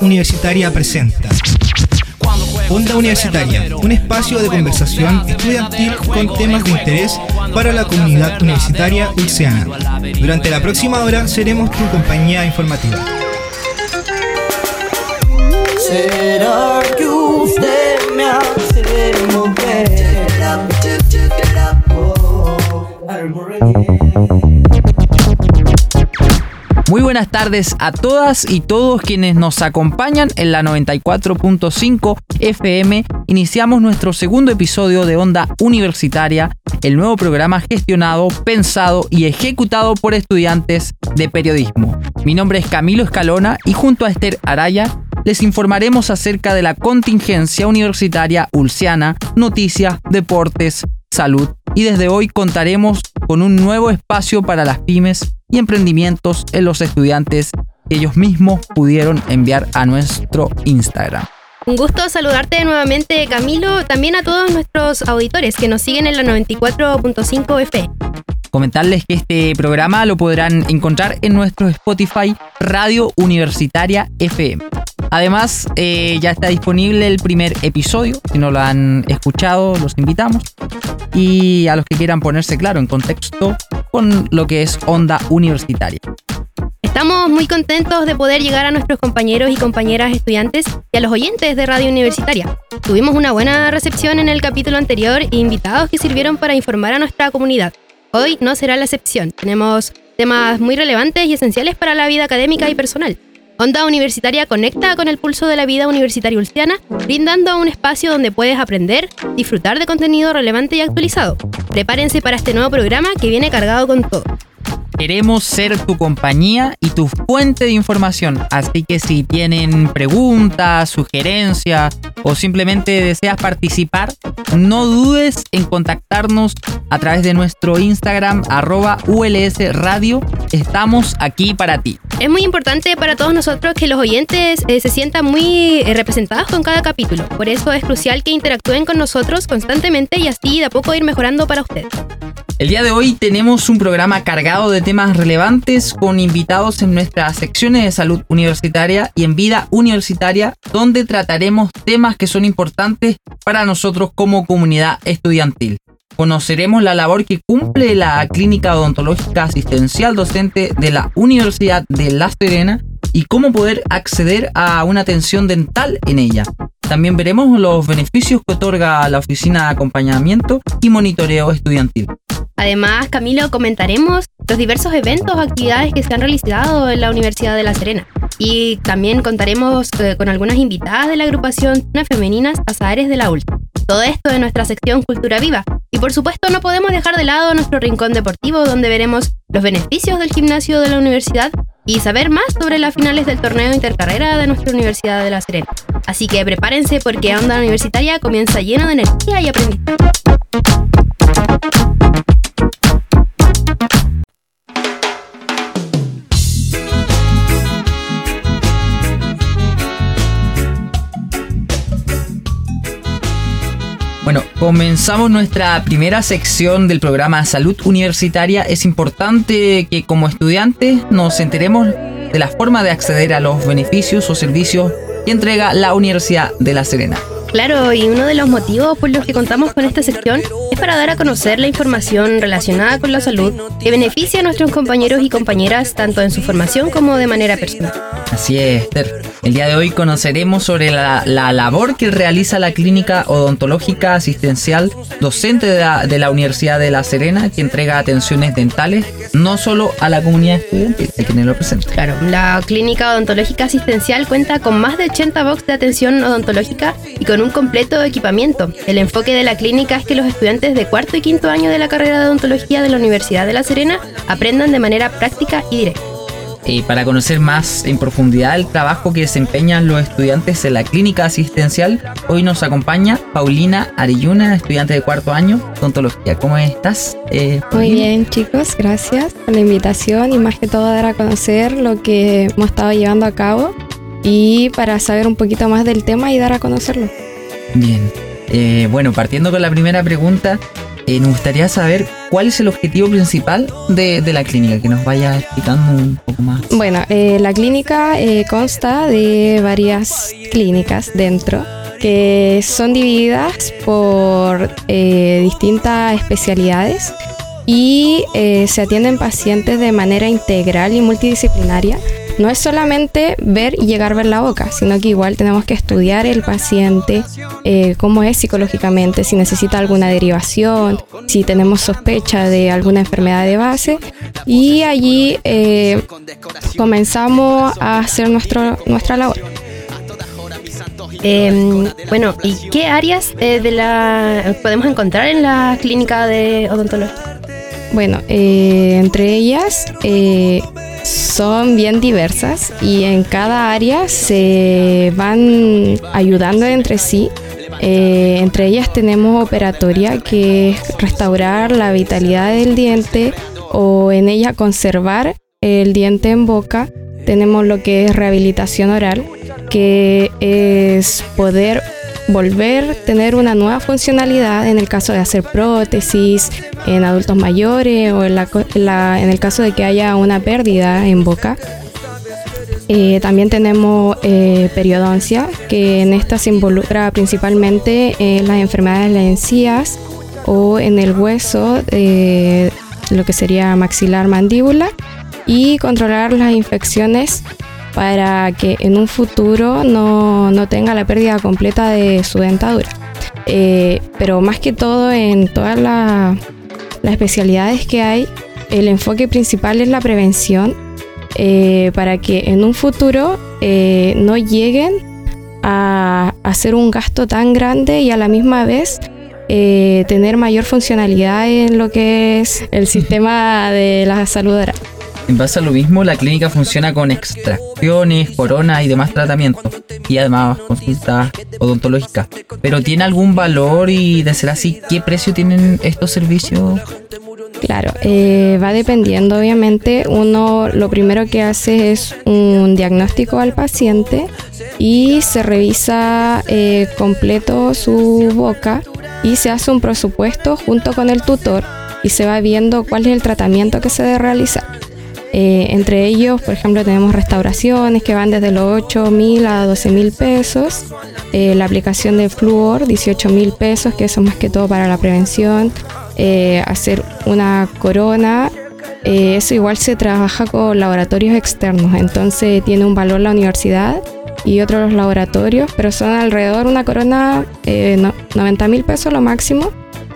Universitaria presenta Onda Universitaria, un espacio de conversación estudiantil con temas de interés para la comunidad universitaria ulceana. Durante la próxima hora seremos tu compañía informativa. ¿Será que usted me hace? Muy buenas tardes a todas y todos quienes nos acompañan en la 94.5 FM. Iniciamos nuestro segundo episodio de Onda Universitaria, el nuevo programa gestionado, pensado y ejecutado por estudiantes de periodismo. Mi nombre es Camilo Escalona y junto a Esther Araya les informaremos acerca de la contingencia universitaria ulciana, noticias, deportes, salud y desde hoy contaremos con un nuevo espacio para las pymes y emprendimientos en los estudiantes que ellos mismos pudieron enviar a nuestro Instagram. Un gusto saludarte nuevamente Camilo, también a todos nuestros auditores que nos siguen en la 94.5 F. Comentarles que este programa lo podrán encontrar en nuestro Spotify Radio Universitaria FM. Además, eh, ya está disponible el primer episodio. Si no lo han escuchado, los invitamos. Y a los que quieran ponerse claro en contexto con lo que es onda universitaria. Estamos muy contentos de poder llegar a nuestros compañeros y compañeras estudiantes y a los oyentes de Radio Universitaria. Tuvimos una buena recepción en el capítulo anterior e invitados que sirvieron para informar a nuestra comunidad. Hoy no será la excepción. Tenemos temas muy relevantes y esenciales para la vida académica y personal. Onda Universitaria conecta con el pulso de la vida universitaria ulciana, brindando un espacio donde puedes aprender, disfrutar de contenido relevante y actualizado. Prepárense para este nuevo programa que viene cargado con todo. Queremos ser tu compañía y tu fuente de información, así que si tienen preguntas, sugerencias o simplemente deseas participar, no dudes en contactarnos a través de nuestro Instagram arroba ULS Radio. Estamos aquí para ti. Es muy importante para todos nosotros que los oyentes eh, se sientan muy eh, representados con cada capítulo. Por eso es crucial que interactúen con nosotros constantemente y así de a poco ir mejorando para ustedes. El día de hoy tenemos un programa cargado de temas relevantes con invitados en nuestras secciones de salud universitaria y en vida universitaria, donde trataremos temas que son importantes para nosotros como comunidad estudiantil. Conoceremos la labor que cumple la Clínica Odontológica Asistencial Docente de la Universidad de La Serena y cómo poder acceder a una atención dental en ella. También veremos los beneficios que otorga la Oficina de Acompañamiento y Monitoreo Estudiantil. Además, Camilo, comentaremos los diversos eventos o actividades que se han realizado en la Universidad de La Serena. Y también contaremos eh, con algunas invitadas de la agrupación Femeninas Pasaderes de la ULT. Todo esto en nuestra sección Cultura Viva. Y por supuesto no podemos dejar de lado nuestro rincón deportivo donde veremos los beneficios del gimnasio de la universidad y saber más sobre las finales del torneo intercarrera de nuestra Universidad de La Serena. Así que prepárense porque Onda Universitaria comienza llena de energía y aprendizaje. Bueno, comenzamos nuestra primera sección del programa Salud Universitaria. Es importante que como estudiantes nos enteremos de la forma de acceder a los beneficios o servicios que entrega la Universidad de La Serena. Claro, y uno de los motivos por los que contamos con esta sección es para dar a conocer la información relacionada con la salud que beneficia a nuestros compañeros y compañeras tanto en su formación como de manera personal. Así es, Esther. El día de hoy conoceremos sobre la, labor que realiza la Clínica Odontológica Asistencial docente de la, Universidad de La Serena, que entrega atenciones dentales no solo a la comunidad estudiantil, hay quienes lo presenta. Claro, la Clínica Odontológica Asistencial cuenta con más de 80 box de atención odontológica y con un completo equipamiento. El enfoque de la clínica es que los estudiantes de cuarto y quinto año de la carrera de odontología de la Universidad de La Serena aprendan de manera práctica y directa. Y para conocer más en profundidad el trabajo que desempeñan los estudiantes en la clínica asistencial, hoy nos acompaña Paulina Arelluna, estudiante de cuarto año de odontología. ¿Cómo estás? Eh, Muy bien, chicos, gracias por la invitación y más que todo dar a conocer lo que hemos estado llevando a cabo y para saber un poquito más del tema y dar a conocerlo. Bien, eh, bueno, partiendo con la primera pregunta, eh, nos gustaría saber cuál es el objetivo principal de, de la clínica, que nos vaya explicando un poco más. Bueno, eh, la clínica eh, consta de varias clínicas dentro que son divididas por eh, distintas especialidades y eh, se atienden pacientes de manera integral y multidisciplinaria. No es solamente ver y llegar a ver la boca, sino que igual tenemos que estudiar el paciente, eh, cómo es psicológicamente, si necesita alguna derivación, si tenemos sospecha de alguna enfermedad de base. Y allí eh, comenzamos a hacer nuestro, nuestra labor. Em, bueno, ¿y qué áreas eh, de la podemos encontrar en la clínica de odontología? Bueno, eh, entre ellas eh, son bien diversas y en cada área se van ayudando entre sí. Eh, entre ellas tenemos operatoria, que es restaurar la vitalidad del diente o en ella conservar el diente en boca. Tenemos lo que es rehabilitación oral, que es poder volver a tener una nueva funcionalidad en el caso de hacer prótesis en adultos mayores o en, la la- en el caso de que haya una pérdida en boca. Eh, también tenemos eh, periodoncia, que en esta se involucra principalmente en las enfermedades de las encías o en el hueso, eh, lo que sería maxilar mandíbula, y controlar las infecciones para que en un futuro no, no tenga la pérdida completa de su dentadura. Eh, pero más que todo en todas la- las especialidades que hay, el enfoque principal es la prevención eh, para que en un futuro eh, no lleguen a hacer un gasto tan grande y a la misma vez tener mayor funcionalidad en lo que es el sistema de la salud oral. En base a lo mismo, la clínica funciona con extracciones, coronas y demás tratamientos, y además consultas odontológicas. Pero ¿tiene algún valor y de ser así, qué precio tienen estos servicios? Claro, eh, va dependiendo obviamente. Uno lo primero que hace es un diagnóstico al paciente y se revisa eh, completo su boca y se hace un presupuesto junto con el tutor y se va viendo cuál es el tratamiento que se debe realizar. Eh, entre ellos, por ejemplo, tenemos restauraciones que van desde los 8 mil a 12 mil pesos. Eh, la aplicación de flúor, 18 mil pesos, que eso más que todo para la prevención. Eh, hacer una corona, eh, eso igual se trabaja con laboratorios externos, entonces tiene un valor la universidad y otros los laboratorios, pero son alrededor una corona eh, no- 90 mil pesos lo máximo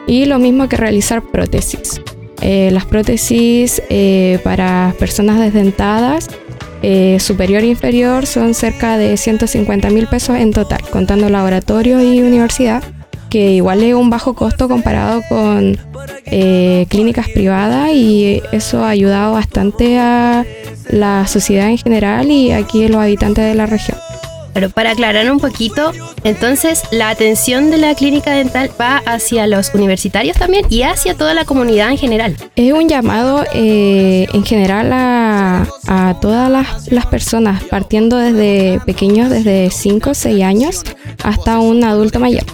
y lo mismo que realizar prótesis. Eh, las prótesis eh, para personas desdentadas eh, superior e inferior son cerca de 150 mil pesos en total, contando laboratorio y universidad, que igual es un bajo costo comparado con eh, clínicas privadas y eso ha ayudado bastante a la sociedad en general y aquí los habitantes de la región. Pero para aclarar un poquito, entonces la atención de la clínica dental va hacia los universitarios también y hacia toda la comunidad en general. Es un llamado eh, en general a, a todas las, las personas, partiendo desde pequeños, desde 5 o 6 años, hasta un adulto mayor.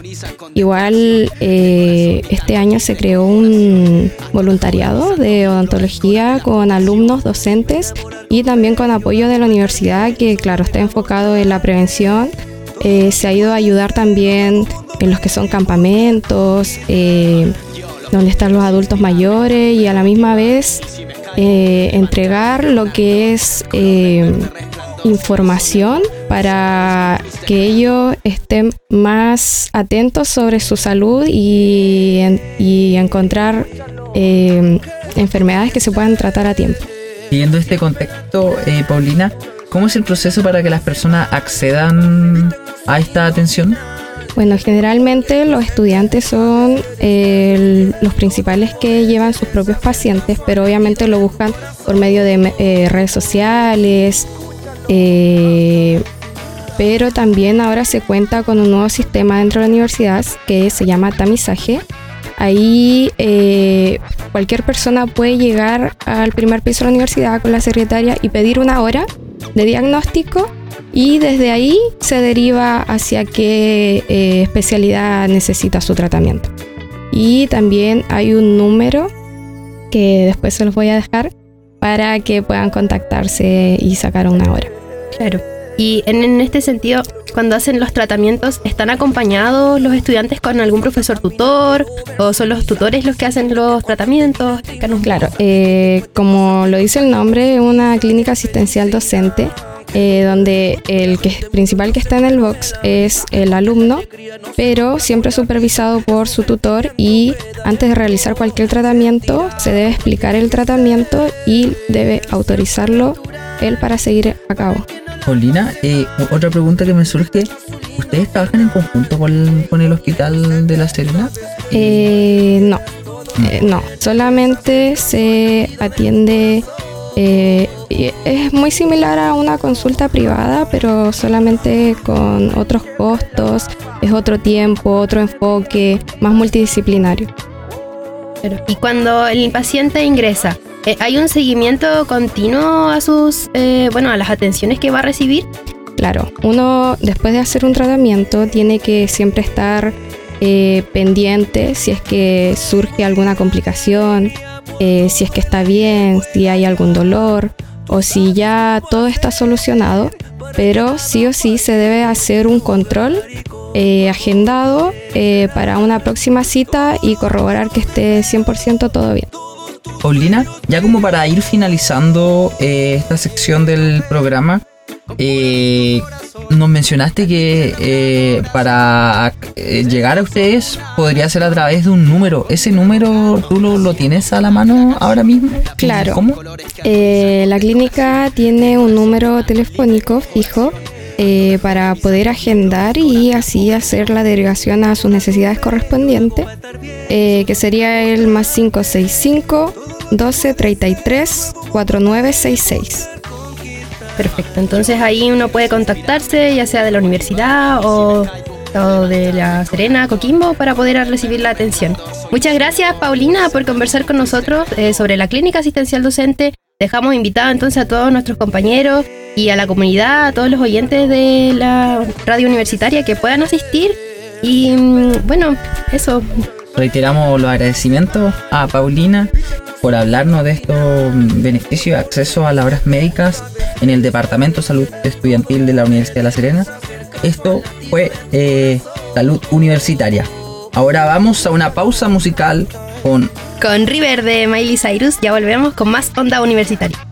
Igual eh, este año se creó un voluntariado de odontología con alumnos, docentes y también con apoyo de la universidad que claro está enfocado en la prevención. Eh, se ha ido a ayudar también en los que son campamentos, eh, donde están los adultos mayores y a la misma vez eh, entregar lo que es eh, información para que ellos estén más atentos sobre su salud y, y encontrar eh, enfermedades que se puedan tratar a tiempo. Siguiendo este contexto, Paulina, ¿cómo es el proceso para que las personas accedan a esta atención? Bueno, generalmente los estudiantes son los principales que llevan sus propios pacientes, pero obviamente lo buscan por medio de eh, redes sociales. eh, pero también ahora se cuenta con un nuevo sistema dentro de la universidad que se llama tamizaje. Ahí eh, cualquier persona puede llegar al primer piso de la universidad con la secretaria y pedir una hora de diagnóstico y desde ahí se deriva hacia qué eh, especialidad necesita su tratamiento. y también hay un número que después se los voy a dejar para que puedan contactarse y sacar una hora. Claro. Y en, en este sentido, cuando hacen los tratamientos, ¿están acompañados los estudiantes con algún profesor tutor? ¿O son los tutores los que hacen los tratamientos? Claro, eh, como lo dice el nombre, es una clínica asistencial docente. eh, donde el que, principal que está en el box es el alumno, pero siempre supervisado por su tutor y antes de realizar cualquier tratamiento se debe explicar el tratamiento y debe autorizarlo él para seguir a cabo. Paulina, eh, otra pregunta que me surge. ¿Ustedes trabajan en conjunto con, con el Hospital de La Serena? Eh, no, eh, no, solamente se atiende, eh, es muy similar a una consulta privada, pero solamente con otros costos, es otro tiempo, otro enfoque, más multidisciplinario. Y cuando el paciente ingresa, eh, ¿hay un seguimiento continuo a sus, eh, bueno, a las atenciones que va a recibir? Claro, uno después de hacer un tratamiento tiene que siempre estar eh, pendiente si es que surge alguna complicación, eh, si es que está bien, si hay algún dolor o si ya todo está solucionado, pero sí o sí se debe hacer un control eh, agendado eh, para una próxima cita y corroborar que esté 100% todo bien. Paulina, ya como para ir finalizando eh, esta sección del programa, nos mencionaste que eh, para eh, llegar a ustedes podría ser a través de un número. ¿Ese número tú lo, lo tienes a la mano ahora mismo? Claro. ¿Cómo? Eh, la clínica tiene un número telefónico fijo eh, para poder agendar y así hacer la derivación a sus necesidades correspondientes, eh, que sería el más 565 12 33 4966. Perfecto. Entonces ahí uno puede contactarse, ya sea de la universidad o, de la Serena, Coquimbo, para poder recibir la atención. Muchas gracias, Paulina, por conversar con nosotros eh, sobre la clínica asistencial docente. Dejamos invitados entonces a todos nuestros compañeros y a la comunidad, a todos los oyentes de la radio universitaria que puedan asistir. Y mm, bueno, eso. Reiteramos los agradecimientos a Paulina por hablarnos de estos beneficios de acceso a las horas médicas en el Departamento de Salud Estudiantil de la Universidad de La Serena. Esto fue eh, Salud Universitaria. Ahora vamos a una pausa musical con Con River de Miley Cyrus ya volvemos con más onda universitaria.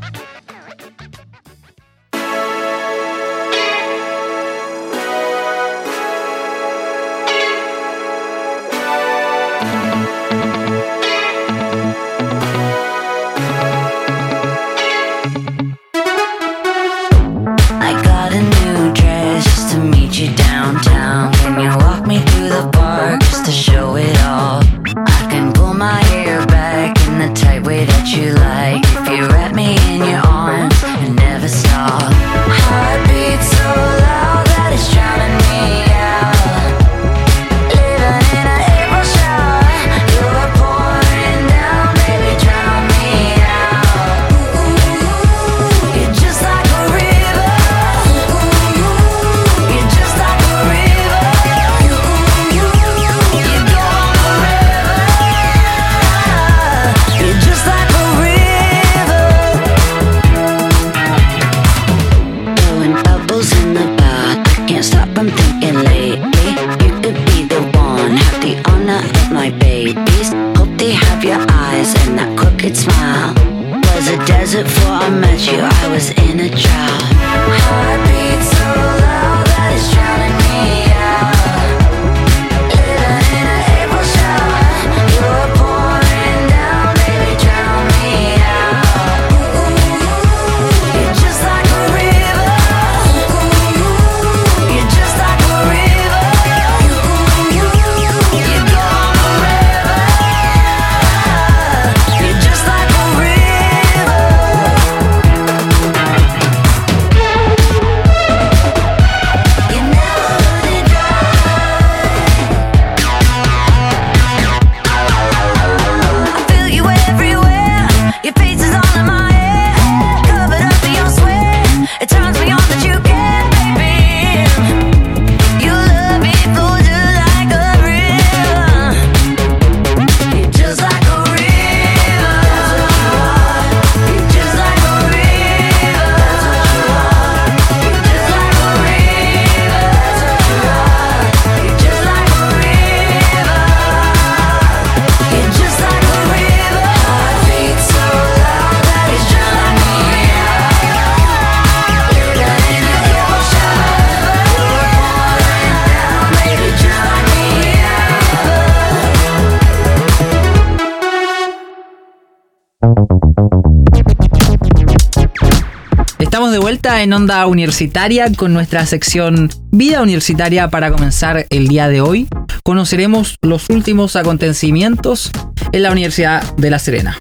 En Onda Universitaria con nuestra sección Vida Universitaria para comenzar el día de hoy. Conoceremos los últimos acontecimientos en la Universidad de La Serena.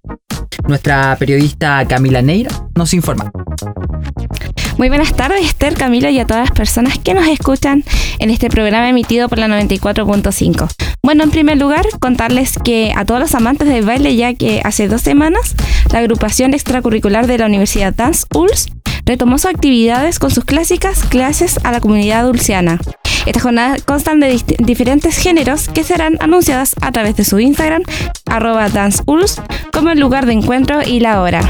Nuestra periodista Camila Neira nos informa. Muy buenas tardes, Esther, Camila y a todas las personas que nos escuchan en este programa emitido por la 94.5. Bueno, en primer lugar, contarles que a todos los amantes del baile, ya que hace dos semanas la agrupación extracurricular de la Universidad Dance ULS retomó sus actividades con sus clásicas clases a la comunidad dulciana. Estas jornadas constan de diferentes géneros que serán anunciadas a través de su Instagram, arroba como el lugar de encuentro y la hora.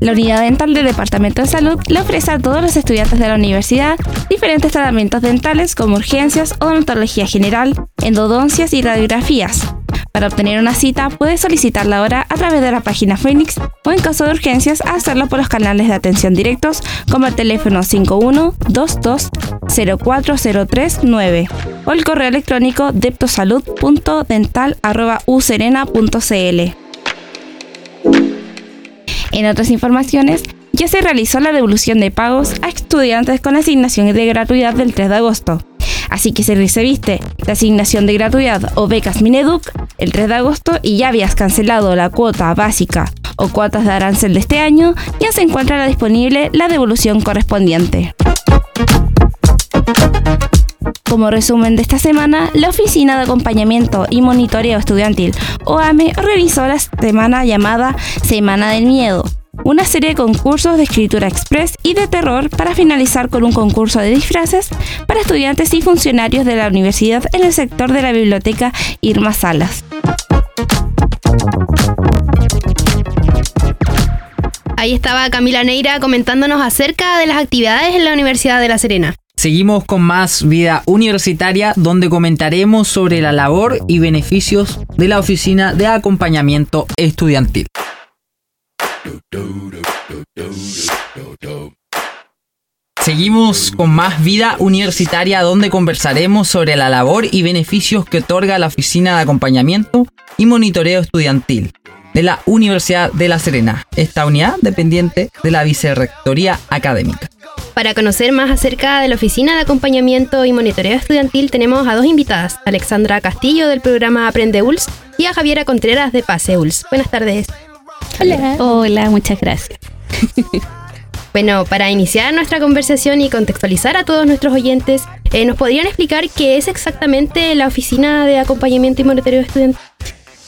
La unidad dental del Departamento de Salud le ofrece a todos los estudiantes de la universidad diferentes tratamientos dentales como urgencias, odontología general, endodoncias y radiografías. Para obtener una cita puedes solicitarla ahora a través de la página Phoenix o en caso de urgencias hacerlo por los canales de atención directos como el teléfono 5122040339 o el correo electrónico deptosalud.dental.userena.cl. En otras informaciones, ya se realizó la devolución de pagos a estudiantes con asignación de gratuidad del 3 de agosto. Así que si recibiste la asignación de gratuidad o becas Mineduc el 3 de agosto y ya habías cancelado la cuota básica o cuotas de arancel de este año, ya se encuentra disponible la devolución correspondiente. Como resumen de esta semana, la Oficina de Acompañamiento y Monitoreo Estudiantil, OAME, organizó la semana llamada Semana del Miedo, una serie de concursos de escritura express y de terror para finalizar con un concurso de disfraces para estudiantes y funcionarios de la universidad en el sector de la biblioteca Irma Salas. Ahí estaba Camila Neira comentándonos acerca de las actividades en la Universidad de La Serena. Seguimos con más vida universitaria donde comentaremos sobre la labor y beneficios de la Oficina de Acompañamiento Estudiantil. Seguimos con más vida universitaria donde conversaremos sobre la labor y beneficios que otorga la Oficina de Acompañamiento y Monitoreo Estudiantil de la Universidad de La Serena, esta unidad dependiente de la Vicerrectoría Académica. Para conocer más acerca de la Oficina de Acompañamiento y Monitoreo Estudiantil tenemos a dos invitadas, Alexandra Castillo del programa Aprende ULS y a Javiera Contreras de Pase ULS. Buenas tardes. Hola. Hola, muchas gracias. Bueno, para iniciar nuestra conversación y contextualizar a todos nuestros oyentes, eh, ¿nos podrían explicar qué es exactamente la Oficina de Acompañamiento y Monitoreo Estudiantil?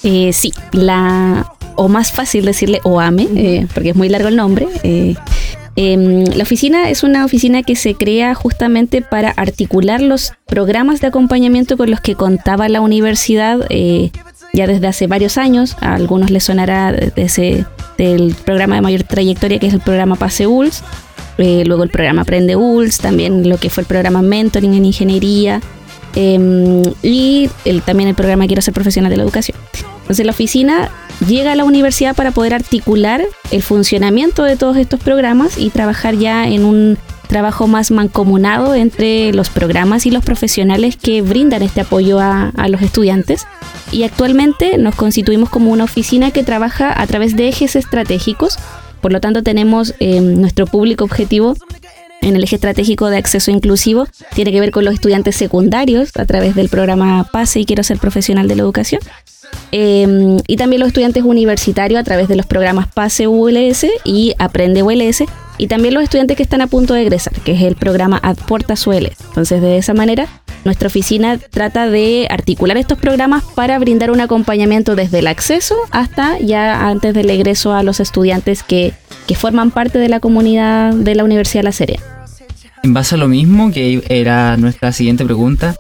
Eh, sí, la o más fácil decirle OAME, eh, porque es muy largo el nombre. eh, em, la oficina es una oficina que se crea justamente para articular los programas de acompañamiento con los que contaba la universidad ya desde hace varios años. A algunos les sonará desde del programa de mayor trayectoria que es el programa Pase ULS, eh, luego el programa Aprende ULS, también lo que fue el programa Mentoring en Ingeniería. em, y el- también el programa Quiero ser profesional de la educación. Entonces la oficina llega a la universidad para poder articular el funcionamiento de todos estos programas y trabajar ya en un trabajo más mancomunado entre los programas y los profesionales que brindan este apoyo a, los estudiantes. Y actualmente nos constituimos como una oficina que trabaja a través de ejes estratégicos. Por lo tanto, tenemos eh, nuestro público objetivo en el eje estratégico de acceso inclusivo tiene que ver con los estudiantes secundarios a través del programa PASE y Quiero ser profesional de la educación. Eh, y también los estudiantes universitarios a través de los programas PASE ULS y Aprende ULS. Y también los estudiantes que están a punto de egresar, que es el programa Aporta ULS. Entonces, de esa manera, nuestra oficina trata de articular estos programas para brindar un acompañamiento desde el acceso hasta ya antes del egreso a los estudiantes que, que forman parte de la comunidad de la Universidad de La Serena. En base a lo mismo, que era nuestra siguiente pregunta,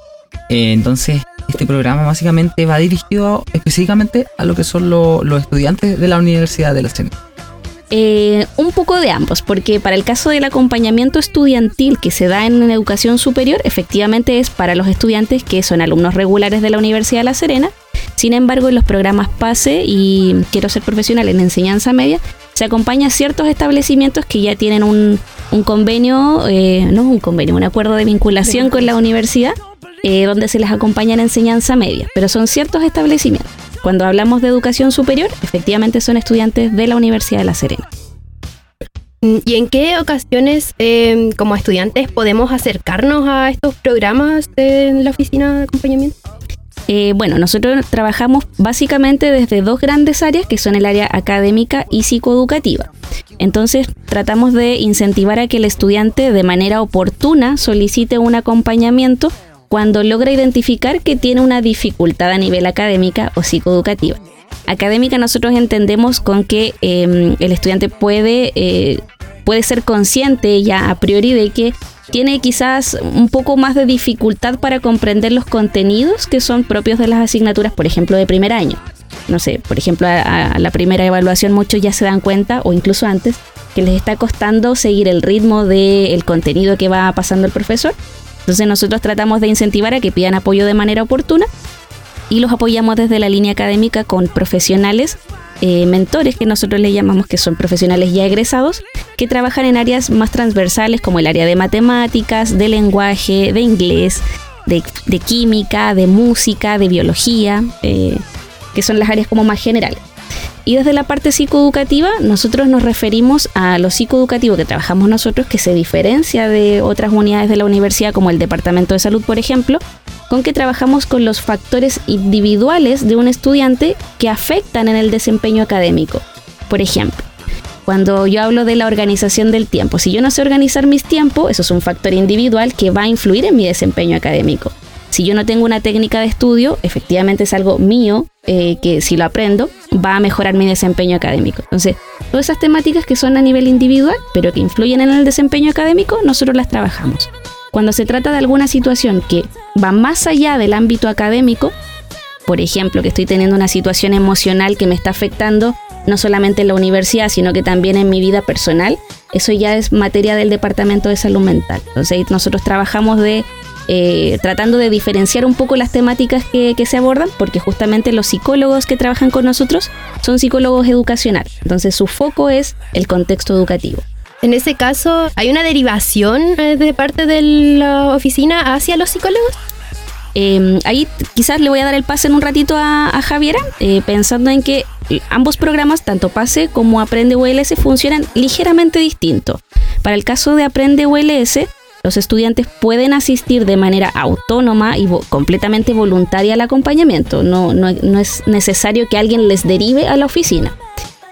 eh, entonces este programa básicamente va dirigido específicamente a lo que son lo- los estudiantes de la Universidad de la Serena. Eh, un poco de ambos, porque para el caso del acompañamiento estudiantil que se da en educación superior, efectivamente es para los estudiantes que son alumnos regulares de la Universidad de La Serena. Sin embargo, en los programas PASE y Quiero ser profesional en enseñanza media, se acompaña a ciertos establecimientos que ya tienen un, convenio, eh, no un convenio, un acuerdo de vinculación con la universidad eh, donde se les acompaña en enseñanza media, pero son ciertos establecimientos. Cuando hablamos de educación superior, efectivamente son estudiantes de la Universidad de La Serena. ¿Y en qué ocasiones, eh, como estudiantes, podemos acercarnos a estos programas de la oficina de acompañamiento? Eh, bueno, nosotros trabajamos básicamente desde dos grandes áreas, que son el área académica y psicoeducativa. Entonces, tratamos de incentivar a que el estudiante de manera oportuna solicite un acompañamiento cuando logra identificar que tiene una dificultad a nivel académica o psicoeducativa. Académica nosotros entendemos con que em, el estudiante puede, eh, puede ser consciente ya a priori de que tiene quizás un poco más de dificultad para comprender los contenidos que son propios de las asignaturas, por ejemplo, de primer año. No sé, por ejemplo, a, la primera evaluación muchos ya se dan cuenta, o incluso antes, que les está costando seguir el ritmo del contenido que va pasando el profesor. Entonces nosotros tratamos de incentivar a que pidan apoyo de manera oportuna y los apoyamos desde la línea académica con profesionales eh, mentores que nosotros le llamamos que son profesionales ya egresados que trabajan en áreas más transversales como el área de matemáticas, de lenguaje, de inglés, de, química, de música, de biología, eh, que son las áreas como más generales. Y desde la parte psicoeducativa, nosotros nos referimos a lo psicoeducativo que trabajamos nosotros, que se diferencia de otras unidades de la universidad, como el Departamento de Salud, por ejemplo, con que trabajamos con los factores individuales de un estudiante que afectan en el desempeño académico. Por ejemplo, cuando yo hablo de la organización del tiempo, si yo no sé organizar mis tiempos, eso es un factor individual que va a influir en mi desempeño académico. Si yo no tengo una técnica de estudio, efectivamente es algo mío eh, que si lo aprendo va a mejorar mi desempeño académico. Entonces, todas esas temáticas que son a nivel individual, pero que influyen en el desempeño académico, nosotros las trabajamos. Cuando se trata de alguna situación que va más allá del ámbito académico, por ejemplo, que estoy teniendo una situación emocional que me está afectando no solamente en la universidad, sino que también en mi vida personal, eso ya es materia del Departamento de Salud Mental. Entonces nosotros trabajamos de eh, tratando de diferenciar un poco las temáticas que, que, se abordan, porque justamente los psicólogos que trabajan con nosotros son psicólogos educacionales. Entonces su foco es el contexto educativo. En ese caso, ¿hay una derivación eh, de parte de la oficina hacia los psicólogos? Em, ahí quizás le voy a dar el pase en un ratito a, Javiera, eh, pensando en que ambos programas, tanto PASE como Aprende ULS, funcionan ligeramente distinto. Para el caso de Aprende ULS, los estudiantes pueden asistir de manera autónoma y completamente voluntaria al acompañamiento. no es necesario que alguien les derive a la oficina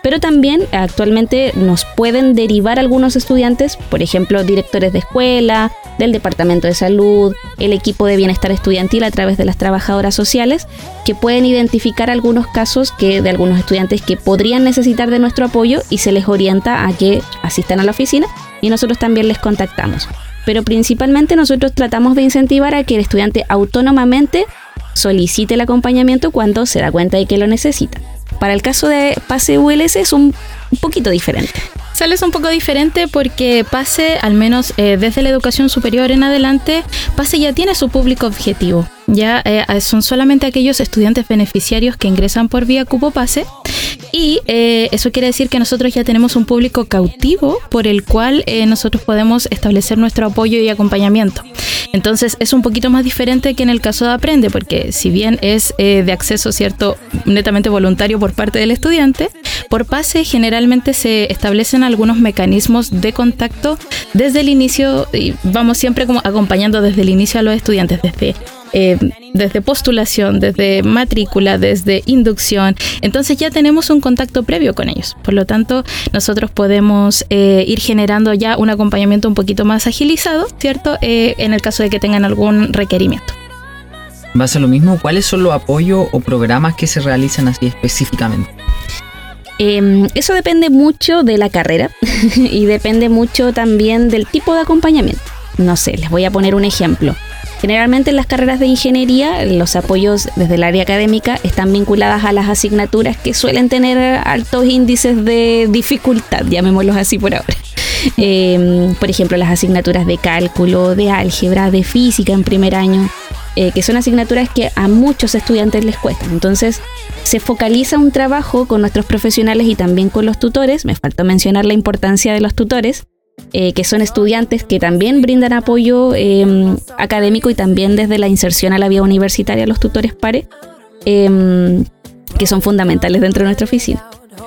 pero también actualmente nos pueden derivar algunos estudiantes, por ejemplo, directores de escuela, del Departamento de Salud, el equipo de bienestar estudiantil a través de las trabajadoras sociales, que pueden identificar algunos casos que, de algunos estudiantes que podrían necesitar de nuestro apoyo y se les orienta a que asistan a la oficina y nosotros también les contactamos. Pero principalmente nosotros tratamos de incentivar a que el estudiante autónomamente solicite el acompañamiento cuando se da cuenta de que lo necesita. Para el caso de Pase ULS es un, poquito diferente. Sales un poco diferente porque Pase, al menos eh, desde la educación superior en adelante, Pase ya tiene su público objetivo. Ya eh, son solamente aquellos estudiantes beneficiarios que ingresan por vía Cupo Pase y eh, eso quiere decir que nosotros ya tenemos un público cautivo por el cual nosotros podemos establecer nuestro apoyo y acompañamiento. Entonces es un poquito más diferente que en el caso de Aprende, porque si bien es eh, de acceso cierto netamente voluntario por parte del estudiante, por pase generalmente se establecen algunos mecanismos de contacto desde el inicio y vamos siempre como acompañando desde el inicio a los estudiantes, desde eh, desde postulación, desde matrícula, desde inducción. Entonces ya tenemos un contacto previo con ellos. Por lo tanto, nosotros podemos eh, ir generando ya un acompañamiento un poquito más agilizado, ¿cierto? Eh, en el caso de que tengan algún requerimiento. Va a ser lo mismo, ¿cuáles son los apoyos o programas que se realizan así específicamente? Em, eso depende mucho de la carrera y depende mucho también del tipo de acompañamiento. No sé, les voy a poner un ejemplo. Generalmente en las carreras de ingeniería los apoyos desde el área académica están vinculadas a las asignaturas que suelen tener altos índices de dificultad, llamémoslos así por ahora. Em, por ejemplo, las asignaturas de cálculo, de álgebra, de física en primer año, eh, que son asignaturas que a muchos estudiantes les cuestan. Entonces, se focaliza un trabajo con nuestros profesionales y también con los tutores. Me falta mencionar la importancia de los tutores eh, que son estudiantes que también brindan apoyo em, académico y también desde la inserción a la vía universitaria los tutores pares, em, que son fundamentales dentro de nuestra oficina.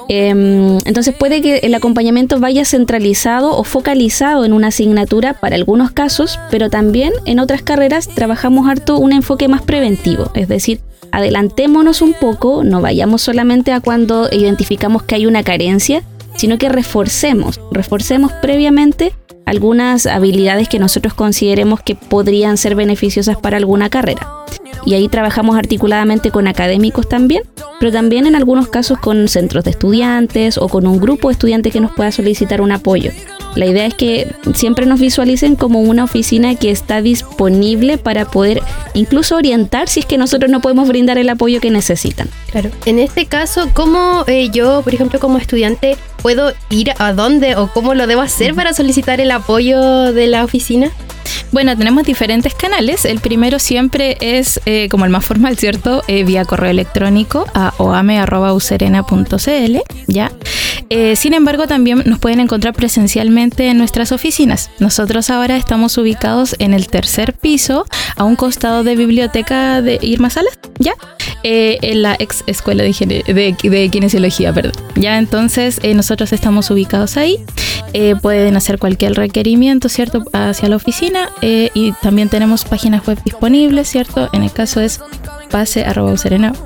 Em, entonces puede que el acompañamiento vaya centralizado o focalizado en una asignatura para algunos casos, pero también en otras carreras trabajamos harto un enfoque más preventivo, es decir, adelantémonos un poco, no vayamos solamente a cuando identificamos que hay una carencia, sino que reforcemos, reforcemos previamente algunas habilidades que nosotros consideremos que podrían ser beneficiosas para alguna carrera. Y ahí trabajamos articuladamente con académicos también, pero también en algunos casos con centros de estudiantes o con un grupo de estudiantes que nos pueda solicitar un apoyo. La idea es que siempre nos visualicen como una oficina que está disponible para poder incluso orientar si es que nosotros no podemos brindar el apoyo que necesitan. Claro. En este caso, ¿cómo eh, yo, por ejemplo, como estudiante, puedo ir a dónde o cómo lo debo hacer para solicitar el apoyo de la oficina? Bueno, tenemos diferentes canales. El primero siempre es eh, como el más formal, ¿cierto? Eh, vía correo electrónico a oame.userena.cl, ¿ya? Eh, sin embargo, también nos pueden encontrar presencialmente en nuestras oficinas. Nosotros ahora estamos ubicados en el tercer piso, a un costado de biblioteca de Irma Salas, ¿ya? en la ex escuela de, de, de, kinesiología, perdón. Ya, entonces nosotros estamos ubicados ahí. pueden hacer cualquier requerimiento, ¿cierto? Hacia la oficina eh, y también tenemos páginas web disponibles, ¿cierto? En el caso es pase.userena.cl.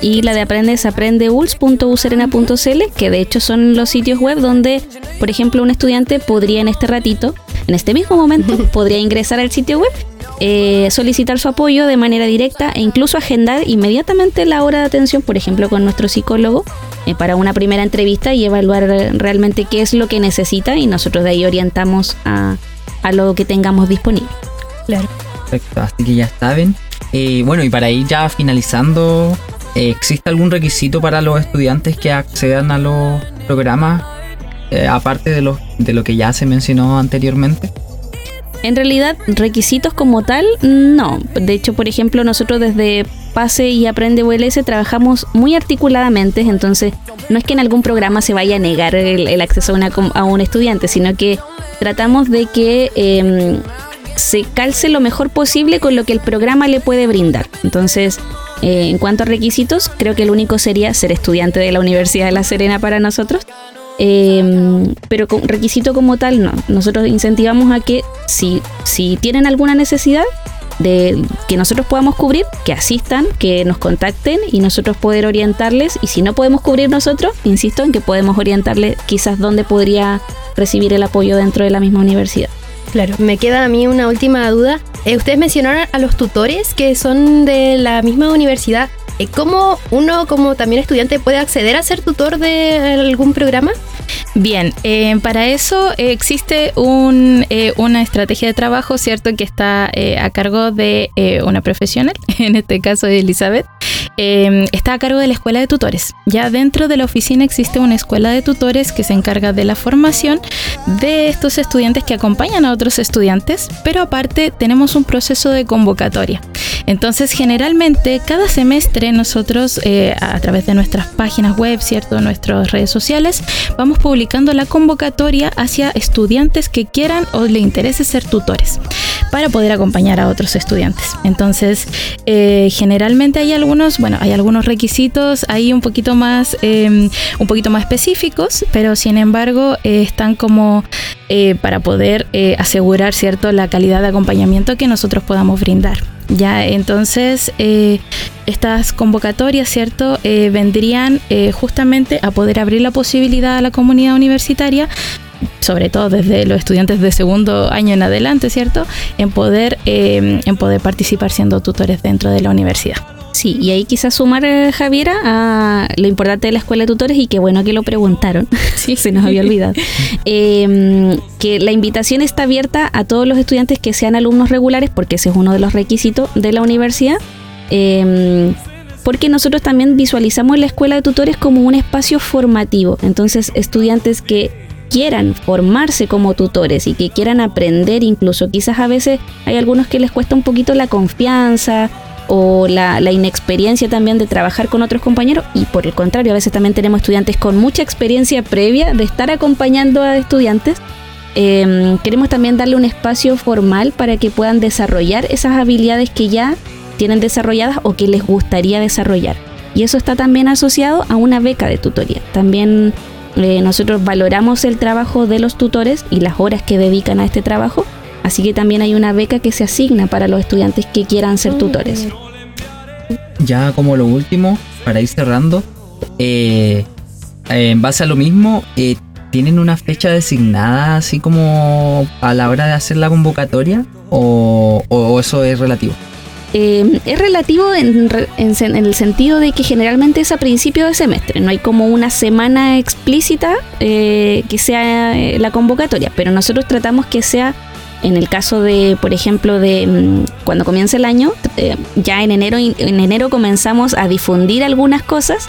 Y la de aprende es aprendeuls.userena.cl, que de hecho son los sitios web donde, por ejemplo, un estudiante podría en este ratito, en este mismo momento, podría ingresar al sitio web eh, solicitar su apoyo de manera directa e incluso agendar inmediatamente la hora de atención, por ejemplo, con nuestro psicólogo eh, para una primera entrevista y evaluar realmente qué es lo que necesita y nosotros de ahí orientamos a, a lo que tengamos disponible. Claro. Perfecto, así que ya saben. Eh, bueno, y para ir ya finalizando, eh, ¿existe algún requisito para los estudiantes que accedan a los programas, eh, aparte de lo, de lo que ya se mencionó anteriormente? En realidad, requisitos como tal, no. De hecho, por ejemplo, nosotros desde Pase y Aprende ULS trabajamos muy articuladamente, entonces no es que en algún programa se vaya a negar el, acceso a, un estudiante, sino que tratamos de que em, se calce lo mejor posible con lo que el programa le puede brindar. Entonces, eh, en cuanto a requisitos, creo que el único sería ser estudiante de la Universidad de La Serena para nosotros. Em, pero con requisito como tal, no. Nosotros incentivamos a que si, si tienen alguna necesidad de que nosotros podamos cubrir, que asistan, que nos contacten y nosotros poder orientarles. Y si no podemos cubrir nosotros, insisto en que podemos orientarles quizás dónde podría recibir el apoyo dentro de la misma universidad. Claro, me queda a mí una última duda. Eh, ustedes mencionaron a los tutores que son de la misma universidad. Eh, ¿Cómo uno como también estudiante puede acceder a ser tutor de algún programa? Bien, eh, para eso existe un, una estrategia de trabajo, ¿cierto? Que está a cargo de una profesional, en este caso de Elizabeth, Em, está a cargo de la escuela de tutores. Ya dentro de la oficina existe una escuela de tutores que se encarga de la formación de estos estudiantes que acompañan a otros estudiantes, pero aparte tenemos un proceso de convocatoria. Entonces, generalmente cada semestre nosotros eh, a través de nuestras páginas web, cierto, nuestras redes sociales, vamos publicando la convocatoria hacia estudiantes que quieran o le interese ser tutores para poder acompañar a otros estudiantes. Entonces, eh, generalmente hay algunos bueno, hay algunos requisitos ahí un poquito más, em, un poquito más específicos, pero sin embargo eh, están como para poder asegurar cierto la calidad de acompañamiento que nosotros podamos brindar. Ya, entonces estas convocatorias, ¿cierto? vendrían justamente a poder abrir la posibilidad a la comunidad universitaria sobre todo desde los estudiantes de segundo año en adelante, ¿cierto? En poder, em, en poder participar siendo tutores dentro de la universidad. Sí, y ahí quizás sumar, eh, Javiera, a lo importante de la escuela de tutores y qué bueno que lo preguntaron, sí. se nos había olvidado, em, que la invitación está abierta a todos los estudiantes que sean alumnos regulares, porque ese es uno de los requisitos de la universidad. Em, porque nosotros también visualizamos la escuela de tutores como un espacio formativo. Entonces, estudiantes que quieran formarse como tutores y que quieran aprender incluso, quizás a veces hay algunos que les cuesta un poquito la confianza o la, inexperiencia también de trabajar con otros compañeros y por el contrario, a veces también tenemos estudiantes con mucha experiencia previa de estar acompañando a estudiantes. Eh, queremos también darle un espacio formal para que puedan desarrollar esas habilidades que ya tienen desarrolladas o que les gustaría desarrollar. Y eso está también asociado a una beca de tutoría. También eh, nosotros valoramos el trabajo de los tutores y las horas que dedican a este trabajo, así que también hay una beca que se asigna para los estudiantes que quieran ser tutores. Ya como lo último, para ir cerrando, eh, en base a lo mismo, eh, ¿tienen una fecha designada así como a la hora de hacer la convocatoria? ¿O, o eso es relativo? Eh, es relativo en el sentido de que generalmente es a principio de semestre, no hay como una semana explícita eh, que sea eh, la convocatoria, pero nosotros tratamos que sea, en el caso de, por ejemplo, de mm, cuando comienza el año, eh, ya en enero, en enero comenzamos a difundir algunas cosas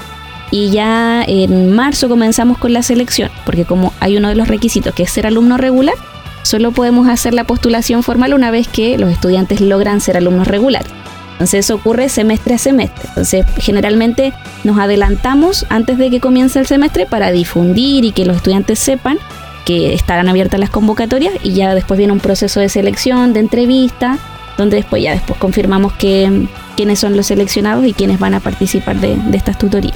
y ya en marzo comenzamos con la selección, porque como hay uno de los requisitos que es ser alumno regular, solo podemos hacer la postulación formal una vez que los estudiantes logran ser alumnos regulares. Entonces eso ocurre semestre a semestre. Entonces generalmente nos adelantamos antes de que comience el semestre para difundir y que los estudiantes sepan que estarán abiertas las convocatorias y ya después viene un proceso de selección, de entrevista, donde después ya después confirmamos que, quiénes son los seleccionados y quiénes van a participar de, de estas tutorías.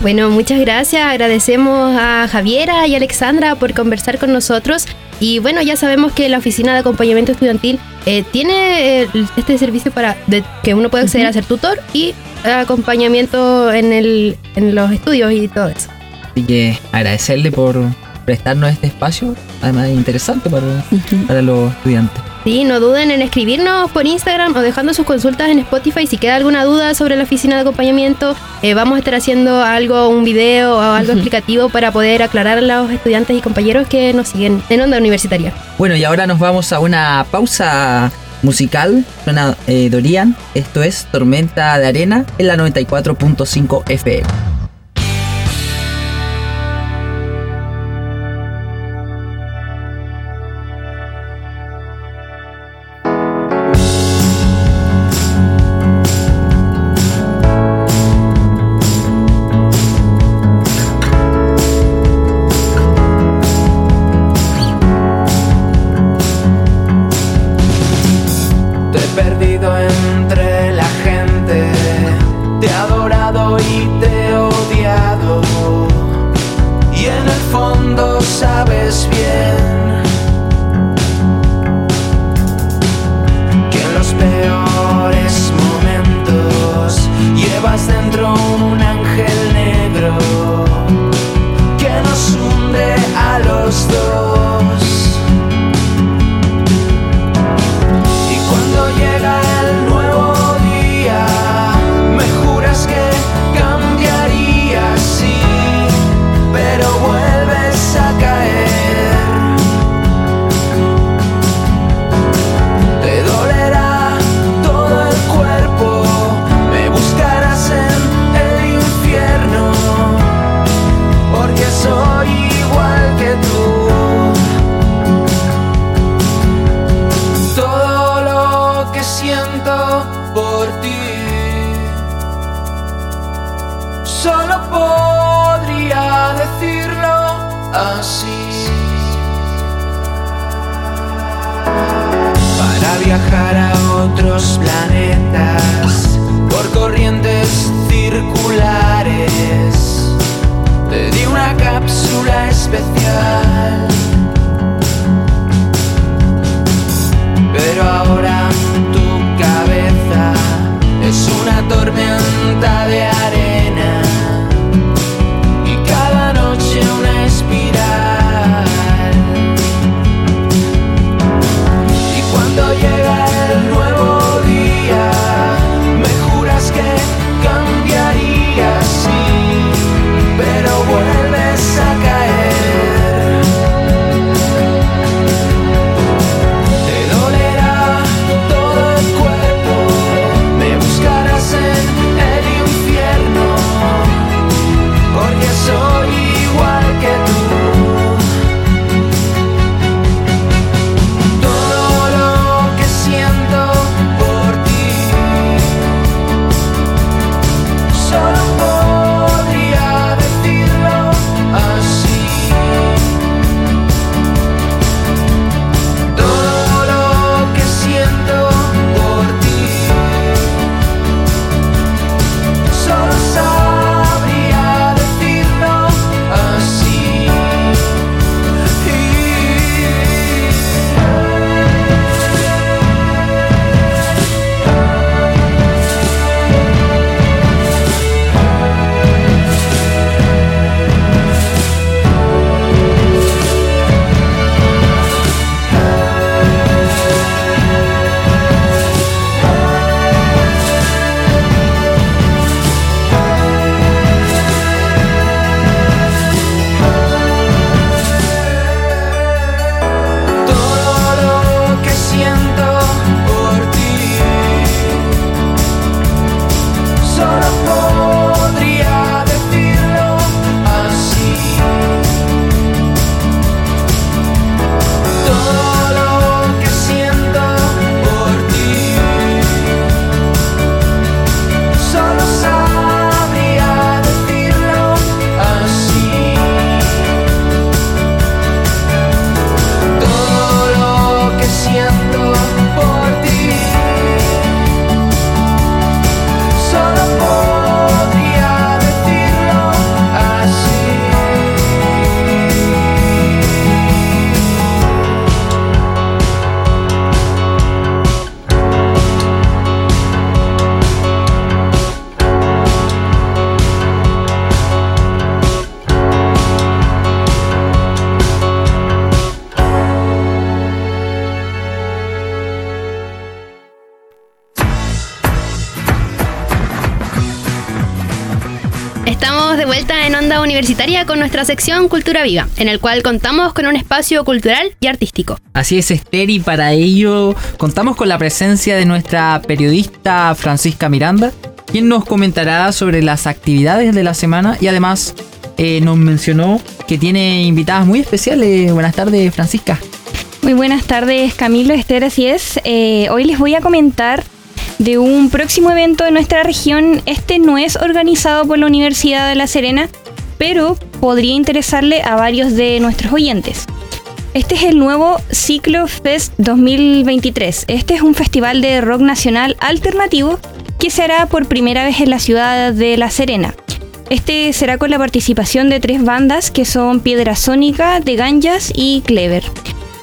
Bueno, muchas gracias. Agradecemos a Javiera y Alexandra por conversar con nosotros. Y bueno, ya sabemos que la Oficina de Acompañamiento Estudiantil eh, tiene eh, este servicio para de- que uno puede acceder a ser tutor y acompañamiento en, el, en los estudios y todo eso. Así que agradecerle por prestarnos este espacio, además es interesante para, para los estudiantes. Sí, no duden en escribirnos por Instagram o dejando sus consultas en Spotify. Si queda alguna duda sobre la oficina de acompañamiento, eh, vamos a estar haciendo algo, un video o algo explicativo para poder aclarar a los estudiantes y compañeros que nos siguen en Onda Universitaria. Bueno, y ahora nos vamos a una pausa musical. Suena eh, Dorian. Esto es Tormenta de Arena en la 94.5 FM. Estamos de vuelta en Onda Universitaria con nuestra sección Cultura Viva, en el cual contamos con un espacio cultural y artístico. Así es, Esther, y para ello contamos con la presencia de nuestra periodista Francisca Miranda, quien nos comentará sobre las actividades de la semana y además eh, nos mencionó que tiene invitadas muy especiales. Buenas tardes, Francisca. Muy buenas tardes, Camilo, Esther, así es. Eh, hoy les voy a comentar de un próximo evento de nuestra región. Este no es organizado por la Universidad de La Serena, pero podría interesarle a varios de nuestros oyentes. Este es el nuevo Ciclo Fest 2023. Este es un festival de rock nacional alternativo que se hará por primera vez en la ciudad de La Serena. Este será con la participación de tres bandas que son Piedra Sónica, De Ganjas y Clever.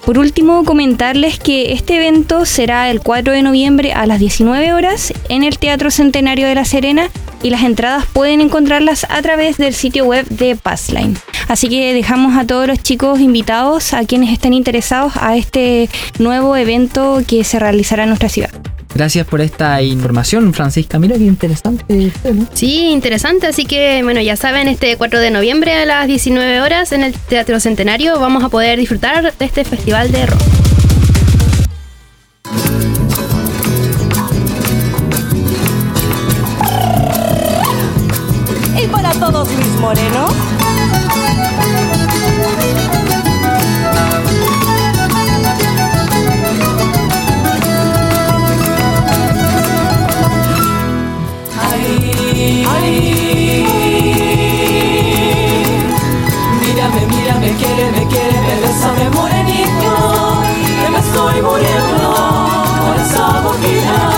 Por último, comentarles que este evento será el 4 de noviembre a las 19 horas en el Teatro Centenario de La Serena y las entradas pueden encontrarlas a través del sitio web de Passline. Así que dejamos a todos los chicos invitados, a quienes estén interesados, a este nuevo evento que se realizará en nuestra ciudad. Gracias por esta información, Francisca. Mira qué interesante. Sí, interesante. Así que, bueno, ya saben, este 4 de noviembre a las 19 horas en el Teatro Centenario vamos a poder disfrutar de este festival de rock. Y para todos mis morenos. Esa boquilla,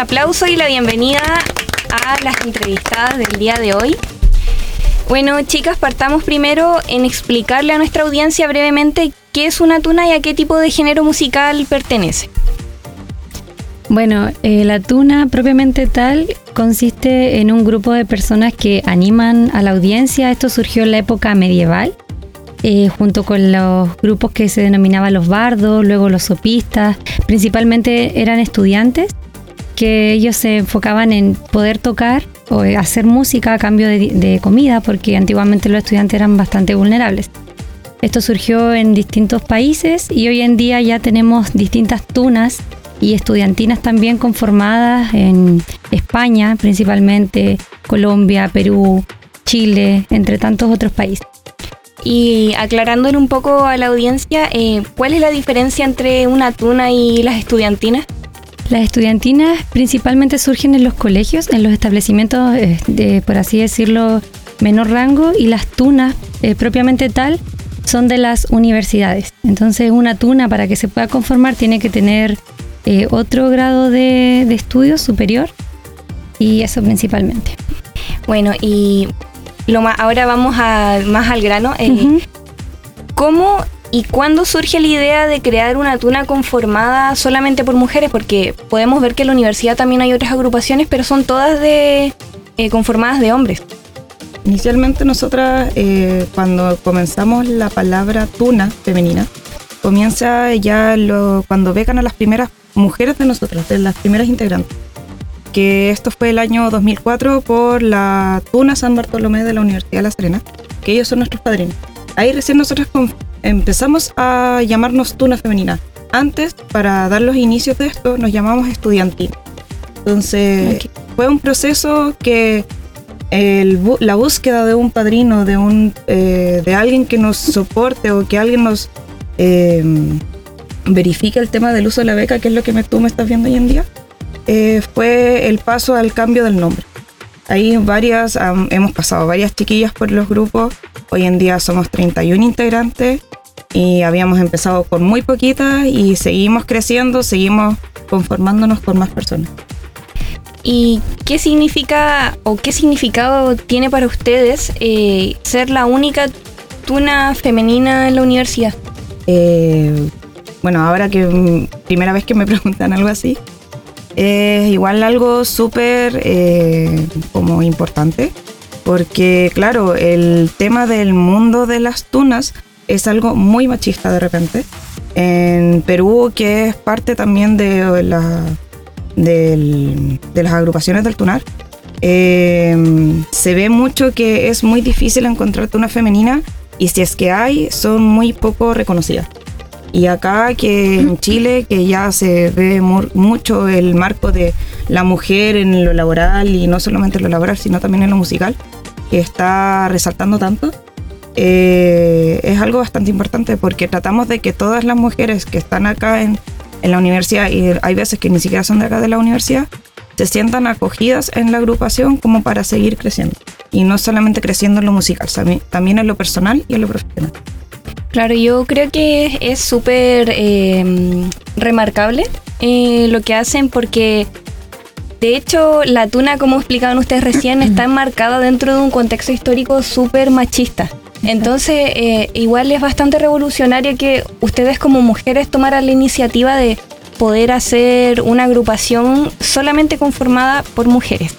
aplauso y la bienvenida a las entrevistadas del día de hoy. Bueno, chicas, partamos primero en explicarle a nuestra audiencia brevemente qué es una tuna y a qué tipo de género musical pertenece. Bueno, eh, la tuna propiamente tal consiste en un grupo de personas que animan a la audiencia. Esto surgió en la época medieval, eh, junto con los grupos que se denominaban los bardos, luego los sopistas. Principalmente eran estudiantes que ellos se enfocaban en poder tocar o hacer música a cambio de, de comida, porque antiguamente los estudiantes eran bastante vulnerables. Esto surgió en distintos países y hoy en día ya tenemos distintas tunas y estudiantinas también conformadas en España, principalmente Colombia, Perú, Chile, entre tantos otros países. Y aclarándole un poco a la audiencia, eh, ¿cuál es la diferencia entre una tuna y las estudiantinas? Las estudiantinas principalmente surgen en los colegios, en los establecimientos, eh, de, por así decirlo, menor rango y las tunas eh, propiamente tal son de las universidades. Entonces una tuna para que se pueda conformar tiene que tener eh, otro grado de, de estudio superior y eso principalmente. Bueno, y lo ma- ahora vamos a, más al grano. Eh, ¿Cómo y cuándo surge la idea de crear una tuna conformada solamente por mujeres? Porque podemos ver que en la universidad también hay otras agrupaciones, pero son todas de eh, conformadas de hombres. Inicialmente nosotras, eh, cuando comenzamos la palabra tuna femenina, comienza ya lo, cuando becan a las primeras mujeres de nosotros, de las primeras integrantes. Que esto fue el año 2004 por la Tuna San Bartolomé de la Universidad de La Serena, que ellos son nuestros padrinos. Ahí recién nosotros empezamos a llamarnos Tuna Femenina. Antes, para dar los inicios de esto, nos llamamos estudiantil. Entonces, fue un proceso que el bu- la búsqueda de un padrino, de, un, eh, de alguien que nos soporte o que alguien nos eh, verifique el tema del uso de la beca, que es lo que me- tú me estás viendo hoy en día, eh, fue el paso al cambio del nombre. Ahí varias, am, hemos pasado varias chiquillas por los grupos, hoy en día somos 31 integrantes y habíamos empezado con muy poquitas y seguimos creciendo, seguimos conformándonos con más personas. ¿Y qué significa o qué significado tiene para ustedes eh, ser la única tuna femenina en la universidad? Eh, bueno, ahora que primera vez que me preguntan algo así, es igual algo súper eh, como importante, porque claro, el tema del mundo de las tunas es algo muy machista de repente. En Perú, que es parte también de, la, del- de las agrupaciones del tunar, eh, se ve mucho que es muy difícil encontrar tuna femenina y si es que hay, son muy poco reconocidas. Y acá que en Chile, que ya se ve mu- mucho el marco de la mujer en lo laboral y no solamente en lo laboral, sino también en lo musical, que está resaltando tanto, eh, es algo bastante importante porque tratamos de que todas las mujeres que están acá en, en la universidad, y hay veces que ni siquiera son de acá de la universidad, se sientan acogidas en la agrupación como para seguir creciendo. Y no solamente creciendo en lo musical, también en lo personal y en lo profesional. Claro, yo creo que es súper eh, remarcable eh, lo que hacen porque de hecho la tuna, como explicaban ustedes recién, está enmarcada dentro de un contexto histórico súper machista. Entonces, eh, igual es bastante revolucionario que ustedes como mujeres tomaran la iniciativa de poder hacer una agrupación solamente conformada por mujeres.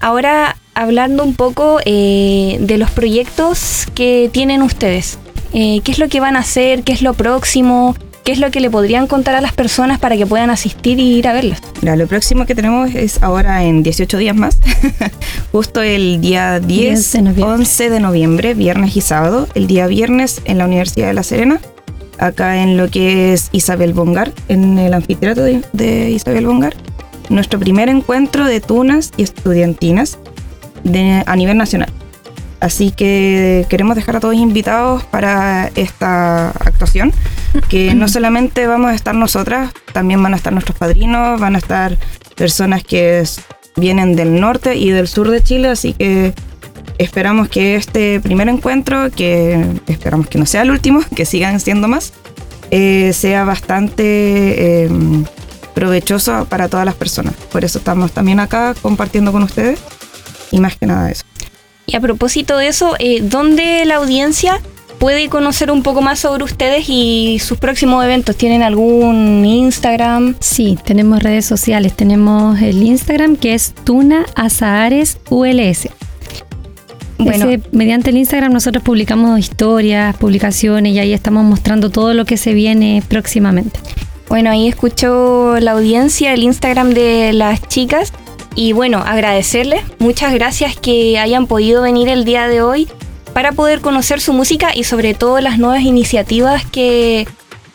Ahora, hablando un poco eh, de los proyectos que tienen ustedes. Eh, ¿Qué es lo que van a hacer? ¿Qué es lo próximo? ¿Qué es lo que le podrían contar a las personas para que puedan asistir y ir a verlos? Mira, lo próximo que tenemos es ahora en 18 días más, justo el día 10, 11 de noviembre, viernes y sábado. El día viernes en la Universidad de La Serena, acá en lo que es Isabel Bongar, en el anfiteatro de, de Isabel Bongar. Nuestro primer encuentro de tunas y estudiantinas de- a nivel nacional. Así que queremos dejar a todos invitados para esta actuación, que no solamente vamos a estar nosotras, también van a estar nuestros padrinos, van a estar personas que vienen del norte y del sur de Chile, así que esperamos que este primer encuentro, que esperamos que no sea el último, que sigan siendo más, eh, sea bastante eh, provechoso para todas las personas. Por eso estamos también acá compartiendo con ustedes y más que nada eso. Y a propósito de eso, eh, ¿dónde la audiencia puede conocer un poco más sobre ustedes y sus próximos eventos? ¿Tienen algún Instagram? Sí, tenemos redes sociales. Tenemos el Instagram que es Tuna Azahares ULS. Bueno. Ese- mediante el Instagram nosotros publicamos historias, publicaciones y ahí estamos mostrando todo lo que se viene próximamente. Bueno, ahí escuchó la audiencia el Instagram de las chicas. Y bueno, agradecerles. Muchas gracias que hayan podido venir el día de hoy para poder conocer su música y sobre todo las nuevas iniciativas que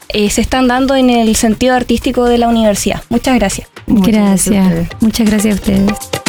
eh, se están dando en el sentido artístico de la universidad. Muchas gracias. gracias. Muchas gracias a ustedes.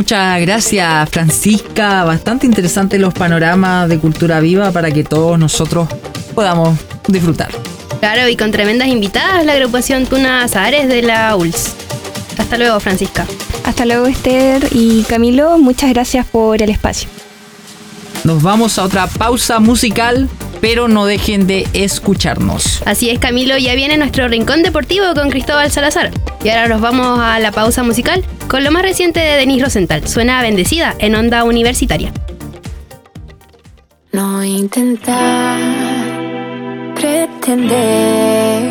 Muchas gracias Francisca, bastante interesante los panoramas de cultura viva para que todos nosotros podamos disfrutar. Claro, y con tremendas invitadas la agrupación Tuna Azares de la ULS. Hasta luego, Francisca. Hasta luego, Esther y Camilo. Muchas gracias por el espacio. Nos vamos a otra pausa musical, pero no dejen de escucharnos. Así es, Camilo, ya viene nuestro rincón deportivo con Cristóbal Salazar. Y ahora nos vamos a la pausa musical con lo más reciente de Denise Rosenthal. Suena bendecida en onda universitaria. No intentar pretender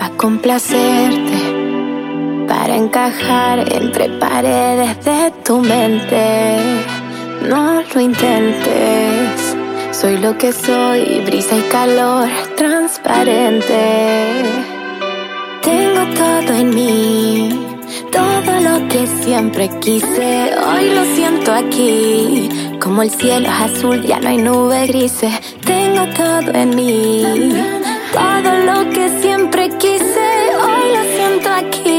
a complacerte para encajar entre paredes de tu mente. No lo intentes, soy lo que soy, brisa y calor transparente. Tengo todo en mí, todo lo que siempre quise, hoy lo siento aquí. Como el cielo es azul, ya no hay nubes grises. Tengo todo en mí, todo lo que siempre quise, hoy lo siento aquí.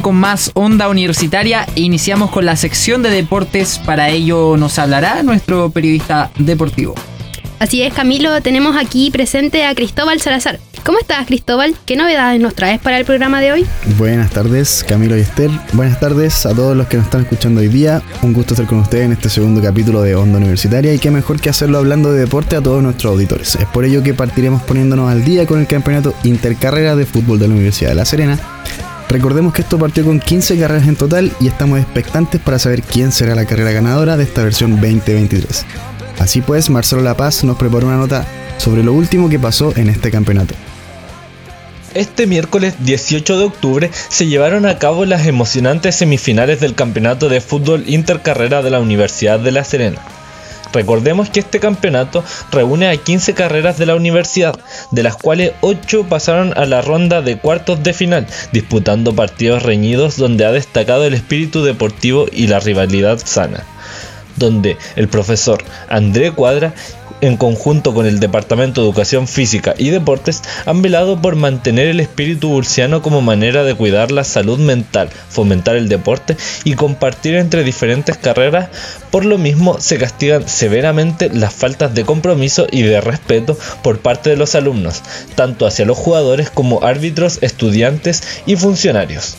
Con más onda universitaria e iniciamos con la sección de deportes. Para ello nos hablará nuestro periodista deportivo. Así es, Camilo, tenemos aquí presente a Cristóbal Salazar. ¿Cómo estás, Cristóbal? ¿Qué novedades nos traes para el programa de hoy? Buenas tardes, Camilo y Esther. Buenas tardes a todos los que nos están escuchando hoy día. Un gusto estar con ustedes en este segundo capítulo de Onda Universitaria y qué mejor que hacerlo hablando de deporte a todos nuestros auditores. Es por ello que partiremos poniéndonos al día con el campeonato Intercarrera de Fútbol de la Universidad de La Serena. Recordemos que esto partió con 15 carreras en total y estamos expectantes para saber quién será la carrera ganadora de esta versión 2023. Así pues, Marcelo La Paz nos preparó una nota sobre lo último que pasó en este campeonato. Este miércoles 18 de octubre se llevaron a cabo las emocionantes semifinales del Campeonato de Fútbol Intercarrera de la Universidad de La Serena. Recordemos que este campeonato reúne a 15 carreras de la universidad, de las cuales 8 pasaron a la ronda de cuartos de final, disputando partidos reñidos donde ha destacado el espíritu deportivo y la rivalidad sana donde el profesor André Cuadra en conjunto con el Departamento de Educación Física y Deportes, han velado por mantener el espíritu bursiano como manera de cuidar la salud mental, fomentar el deporte y compartir entre diferentes carreras. Por lo mismo, se castigan severamente las faltas de compromiso y de respeto por parte de los alumnos, tanto hacia los jugadores como árbitros, estudiantes y funcionarios.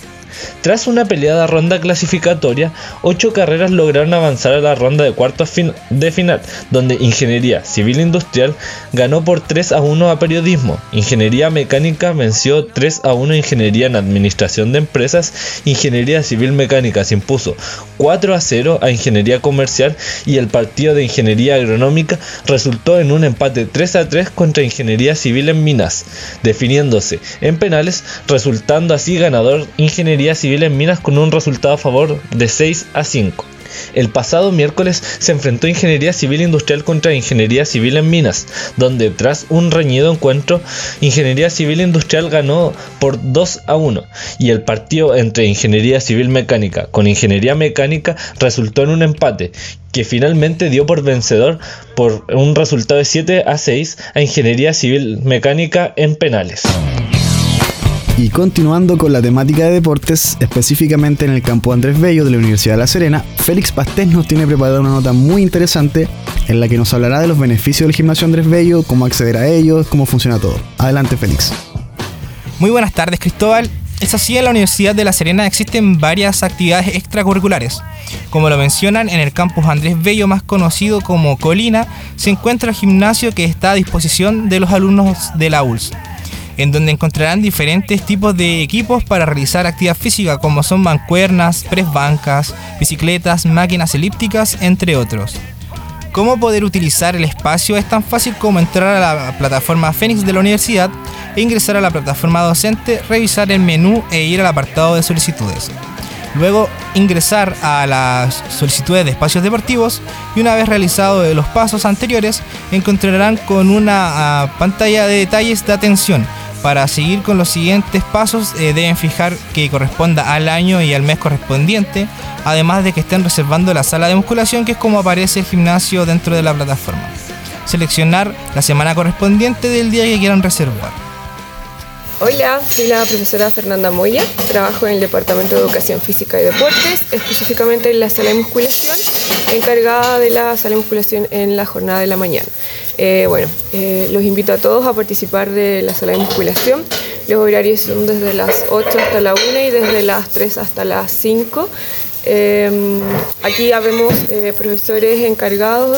Tras una peleada ronda clasificatoria, ocho carreras lograron avanzar a la ronda de cuartos de final, donde Ingeniería Civil Industrial ganó por 3 a 1 a Periodismo, Ingeniería Mecánica venció 3 a 1 a Ingeniería en Administración de Empresas, Ingeniería Civil Mecánica se impuso 4 a 0 a Ingeniería Comercial y el partido de Ingeniería Agronómica resultó en un empate 3 a 3 contra Ingeniería Civil en Minas, definiéndose en penales, resultando así ganador Ingeniería Civil en Minas con un resultado a favor de 6 a 5. El pasado miércoles se enfrentó Ingeniería Civil Industrial contra Ingeniería Civil en Minas, donde tras un reñido encuentro, Ingeniería Civil Industrial ganó por 2 a 1 y el partido entre Ingeniería Civil Mecánica con Ingeniería Mecánica resultó en un empate que finalmente dio por vencedor por un resultado de 7 a 6 a Ingeniería Civil Mecánica en penales. Y continuando con la temática de deportes, específicamente en el campo Andrés Bello de la Universidad de La Serena, Félix Pastés nos tiene preparada una nota muy interesante en la que nos hablará de los beneficios del gimnasio Andrés Bello, cómo acceder a ellos, cómo funciona todo. Adelante Félix. Muy buenas tardes Cristóbal. Es así, en la Universidad de La Serena existen varias actividades extracurriculares. Como lo mencionan, en el campus Andrés Bello, más conocido como Colina, se encuentra el gimnasio que está a disposición de los alumnos de la ULS en donde encontrarán diferentes tipos de equipos para realizar actividad física como son mancuernas, press bancas, bicicletas, máquinas elípticas, entre otros. ¿Cómo poder utilizar el espacio? Es tan fácil como entrar a la plataforma Fénix de la universidad e ingresar a la plataforma docente, revisar el menú e ir al apartado de solicitudes. Luego ingresar a las solicitudes de espacios deportivos y una vez realizado los pasos anteriores encontrarán con una ah, pantalla de detalles de atención para seguir con los siguientes pasos eh, deben fijar que corresponda al año y al mes correspondiente, además de que estén reservando la sala de musculación que es como aparece el gimnasio dentro de la plataforma. Seleccionar la semana correspondiente del día que quieran reservar. Hola, soy la profesora Fernanda Moya, trabajo en el Departamento de Educación Física y Deportes, específicamente en la sala de musculación, encargada de la sala de musculación en la jornada de la mañana. Eh, bueno, eh, los invito a todos a participar de la sala de musculación. Los horarios son desde las 8 hasta la 1 y desde las 3 hasta las 5. Em, aquí habemos eh, profesores encargados,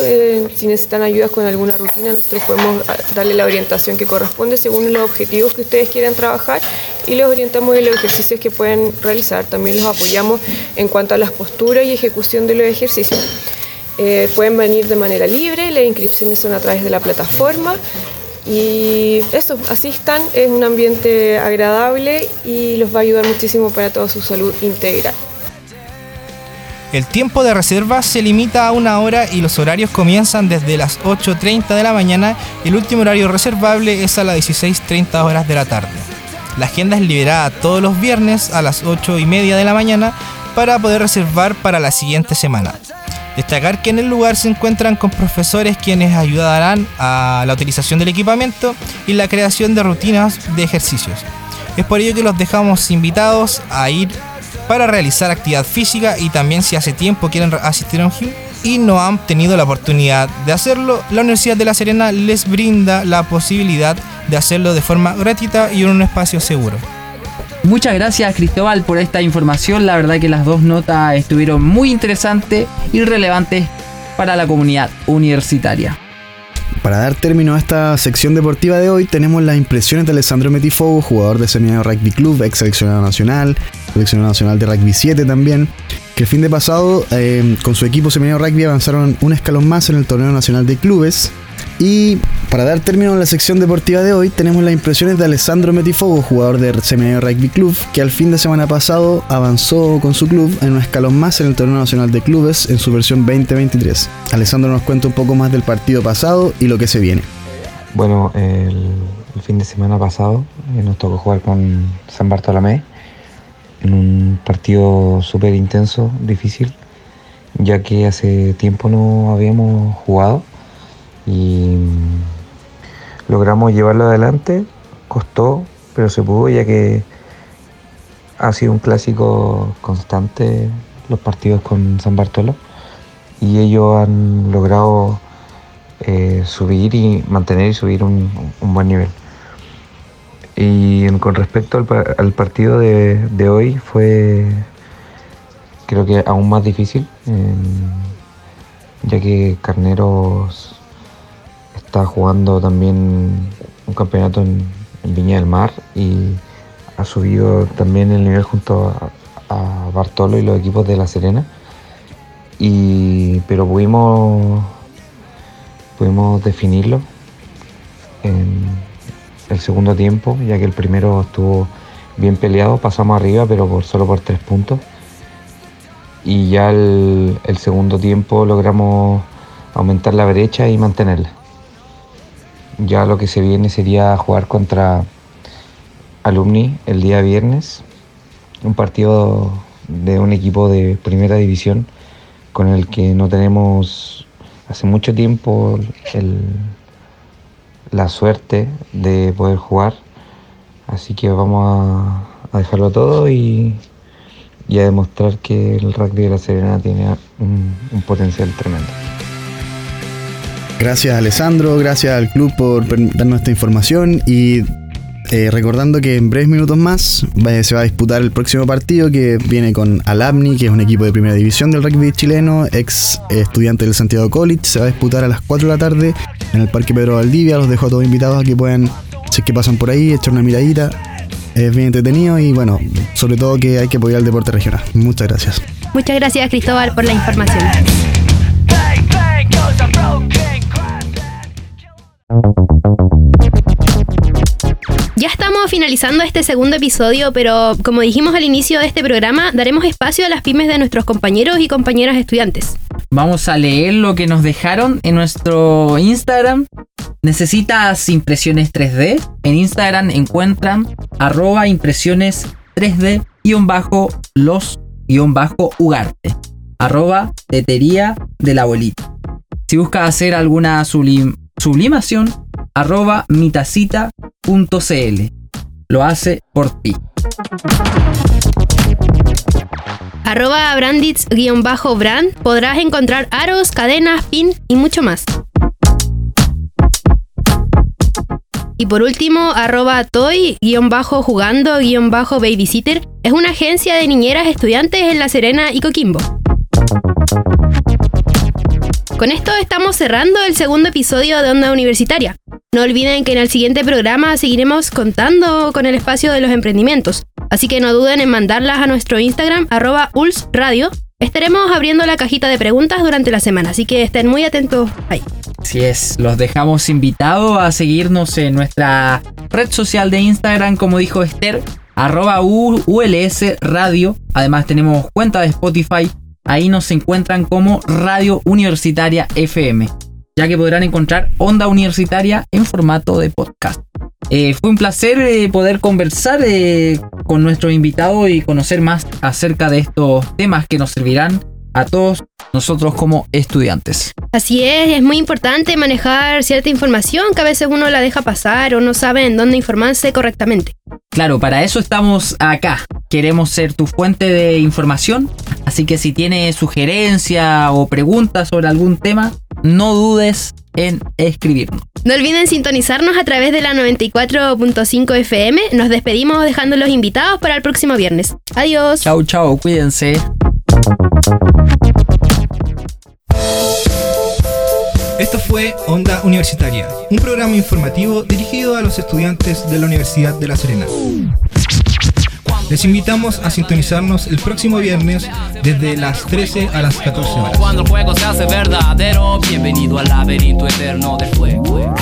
si necesitan ayudas con alguna rutina, nosotros podemos darle la orientación que corresponde según los objetivos que ustedes quieran trabajar y los orientamos en los ejercicios que pueden realizar. También los apoyamos en cuanto a las posturas y ejecución de los ejercicios. Eh, pueden venir de manera libre, las inscripciones son a través de la plataforma y eso, así están, es un ambiente agradable y los va a ayudar muchísimo para toda su salud integral. El tiempo de reserva se limita a una hora y los horarios comienzan desde las 8.30 de la mañana y el último horario reservable es a las 16.30 horas de la tarde. La agenda es liberada todos los viernes a las 8 y media de la mañana para poder reservar para la siguiente semana. Destacar que en el lugar se encuentran con profesores quienes ayudarán a la utilización del equipamiento y la creación de rutinas de ejercicios. Es por ello que los dejamos invitados a ir para realizar actividad física y también si hace tiempo quieren asistir a un gym y no han tenido la oportunidad de hacerlo, la Universidad de La Serena les brinda la posibilidad de hacerlo de forma gratuita y en un espacio seguro. Muchas gracias Cristóbal por esta información. La verdad que las dos notas estuvieron muy interesantes y relevantes para la comunidad universitaria. Para dar término a esta sección deportiva de hoy, tenemos las impresiones de Alessandro Metifogo, jugador de Seminario Rugby Club, ex seleccionado nacional, seleccionado nacional de Rugby 7 también, que el fin de pasado eh, con su equipo Seminario Rugby avanzaron un escalón más en el torneo nacional de clubes y para dar término a la sección deportiva de hoy, tenemos las impresiones de Alessandro Metifogo, jugador del Seminario Rugby Club, que al fin de semana pasado avanzó con su club en un escalón más en el Torneo Nacional de Clubes en su versión 2023. Alessandro nos cuenta un poco más del partido pasado y lo que se viene. Bueno, el, fin de semana pasado eh, nos tocó jugar con San Bartolomé en un partido súper intenso, difícil, ya que hace tiempo no habíamos jugado y logramos llevarlo adelante. Costó, pero se pudo ya que ha sido un clásico constante los partidos con San Bartolo y ellos han logrado eh, subir y mantener y subir un, un buen nivel. Y con respecto al, al partido de, de hoy fue creo que aún más difícil, ya que Carneros está jugando también un campeonato en, Viña del Mar y ha subido también el nivel junto a, Bartolo y los equipos de La Serena. Y, pero pudimos, pudimos definirlo en el segundo tiempo, ya que el primero estuvo bien peleado, pasamos arriba, pero solo por tres puntos. Y ya el segundo tiempo logramos aumentar la brecha y mantenerla. Ya lo que se viene sería jugar contra Alumni el día viernes, un partido de un equipo de primera división con el que no tenemos hace mucho tiempo la suerte de poder jugar. Así que vamos a, dejarlo todo y, a demostrar que el rugby de la Serena tiene un potencial tremendo. Gracias Alessandro, gracias al club por darnos esta información y eh, recordando que en breves minutos más va- se va a disputar el próximo partido que viene con Alabni, que es un equipo de primera división del rugby chileno, ex eh, estudiante del Santiago College. Se va a disputar a las 4 de la tarde en el Parque Pedro Valdivia. Los dejo a todos invitados a que puedan, si es que pasan por ahí, echar una miradita. Es bien entretenido y bueno, sobre todo que hay que apoyar el deporte regional. Muchas gracias. Muchas gracias Cristóbal por la información. Ya estamos finalizando este segundo episodio, pero como dijimos al inicio de este programa, daremos espacio a las pymes de nuestros compañeros y compañeras estudiantes. Vamos a leer lo que nos dejaron en nuestro Instagram. ¿Necesitas impresiones 3D? En Instagram encuentran arroba impresiones 3D guion bajo los guion bajo Ugarte. Arroba tetería de la. Si buscas hacer alguna sublim- sublimación, arroba mitacita.cl. Lo hace por ti. Arroba brandits-brand podrás encontrar aros, cadenas, pin y mucho más. Y por último, arroba toy-jugando-babysitter es una agencia de niñeras estudiantes en La Serena y Coquimbo. Con esto estamos cerrando el segundo episodio de Onda Universitaria. No olviden que en el siguiente programa seguiremos contando con el espacio de los emprendimientos, así que no duden en mandarlas a nuestro Instagram arroba ulsradio. Estaremos abriendo la cajita de preguntas durante la semana, así que estén muy atentos ahí. Así es, los dejamos invitados a seguirnos en nuestra red social de Instagram, como dijo Esther, arroba ULS Radio. Además tenemos cuenta de Spotify, ahí nos encuentran como Radio Universitaria FM, ya que podrán encontrar Onda Universitaria en formato de podcast. Eh, fue un placer eh, poder conversar eh, con nuestro invitado y conocer más acerca de estos temas que nos servirán a todos nosotros como estudiantes. Así es, es muy importante manejar cierta información que a veces uno la deja pasar o no sabe en dónde informarse correctamente. Claro, para eso estamos acá. Queremos ser tu fuente de información. Así que si tienes sugerencia o preguntas sobre algún tema, no dudes en escribirnos. No olviden sintonizarnos a través de la 94.5 FM. Nos despedimos dejando los invitados para el próximo viernes. Adiós. Chau, chau, cuídense. Esto fue Onda Universitaria, un programa informativo dirigido a los estudiantes de la Universidad de La Serena. Les invitamos a sintonizarnos el próximo viernes desde las 13 a las 14 horas. Cuando el juego se hace verdadero, bienvenido al laberinto eterno del fuego.